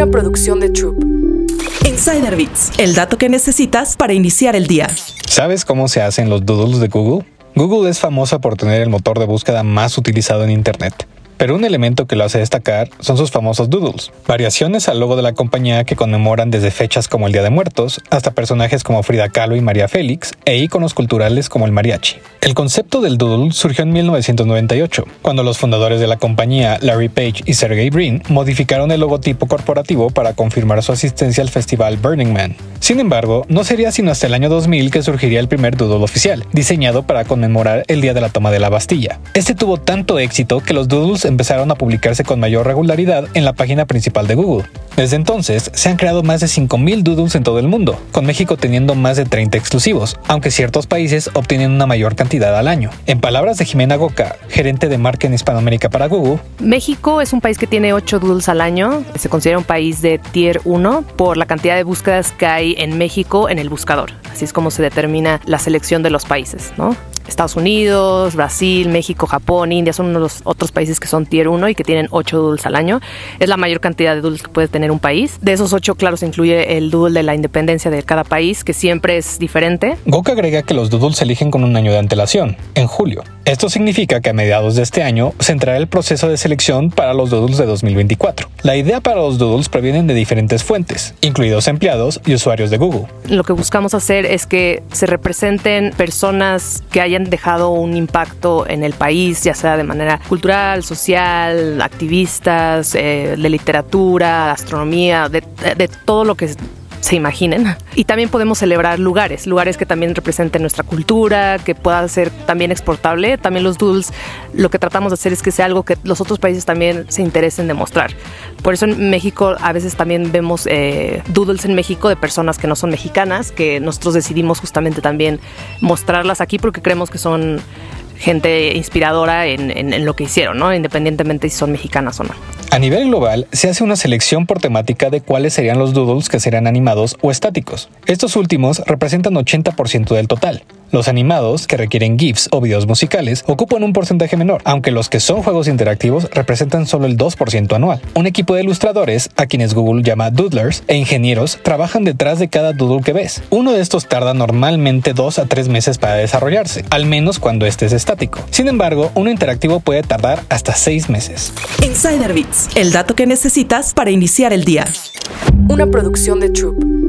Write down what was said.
Una producción de Troop. Insider Bits, el dato que necesitas para iniciar el día. ¿Sabes cómo se hacen los doodles de Google? Google es famosa por tener el motor de búsqueda más utilizado en Internet pero un elemento que lo hace destacar son sus famosos doodles, variaciones al logo de la compañía que conmemoran desde fechas como el Día de Muertos hasta personajes como Frida Kahlo y María Félix e íconos culturales como el mariachi. El concepto del doodle surgió en 1998, cuando los fundadores de la compañía, Larry Page y Sergey Brin, modificaron el logotipo corporativo para confirmar su asistencia al festival Burning Man. Sin embargo, no sería sino hasta el año 2000 que surgiría el primer doodle oficial, diseñado para conmemorar el día de la toma de la Bastilla. Este tuvo tanto éxito que los doodles empezaron a publicarse con mayor regularidad en la página principal de Google. Desde entonces, se han creado más de 5.000 doodles en todo el mundo, con México teniendo más de 30 exclusivos, aunque ciertos países obtienen una mayor cantidad al año. En palabras de Jimena Goca, gerente de marca en Hispanoamérica para Google, México es un país que tiene 8 doodles al año, se considera un país de tier 1 por la cantidad de búsquedas que hay en México en el buscador. Así es como se determina la selección de los países, ¿no? Estados Unidos, Brasil, México, Japón, India son uno de los otros países que son tier 1 y que tienen 8 doodles al año. Es la mayor cantidad de doodles que puede tener un país. De esos 8, claro, se incluye el doodle de la independencia de cada país, que siempre es diferente. Goka agrega que los doodles se eligen con un año de antelación, en julio. Esto significa que a mediados de este año se entrará el proceso de selección para los doodles de 2024. La idea para los doodles provienen de diferentes fuentes, incluidos empleados y usuarios de Google. Lo que buscamos hacer es que se representen personas que hayan dejado un impacto en el país, ya sea de manera cultural, social, activistas, eh, de literatura, astronomía, de, de todo lo que se imaginen. Y también podemos celebrar lugares, lugares que también representen nuestra cultura, que pueda ser también exportable. También los doodles, lo que tratamos de hacer es que sea algo que los otros países también se interesen de mostrar. Por eso en México a veces también vemos eh, doodles en México de personas que no son mexicanas, que nosotros decidimos justamente también mostrarlas aquí porque creemos que son gente inspiradora en, lo que hicieron, independientemente si son mexicanas o no. A nivel global, se hace una selección por temática de cuáles serían los doodles que serían animados o estáticos. Estos últimos representan 80% del total. Los animados, que requieren GIFs o videos musicales, ocupan un porcentaje menor, aunque los que son juegos interactivos representan solo el 2% anual. Un equipo de ilustradores, a quienes Google llama doodlers, e ingenieros trabajan detrás de cada doodle que ves. Uno de estos tarda normalmente 2 a 3 meses para desarrollarse, al menos cuando este es estático. Sin embargo, uno interactivo puede tardar hasta 6 meses. Insider Bits, el dato que necesitas para iniciar el día. Una producción de Troop.